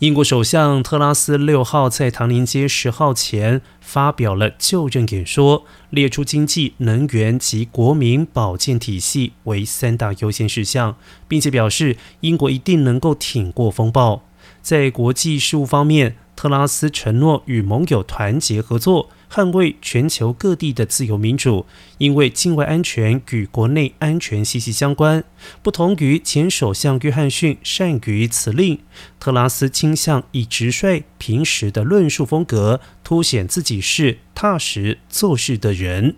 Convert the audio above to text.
英国首相特拉斯六号在唐宁街十号前发表了就任演说，列出经济、能源及国民保健体系为三大优先事项，并且表示英国一定能够挺过风暴。在国际事务方面，特拉斯承诺与盟友团结合作。捍卫全球各地的自由民主，因为境外安全与国内安全息息相关。不同于前首相约翰逊善于辞令，特拉斯倾向以直率、平实的论述风格，凸显自己是踏实做事的人。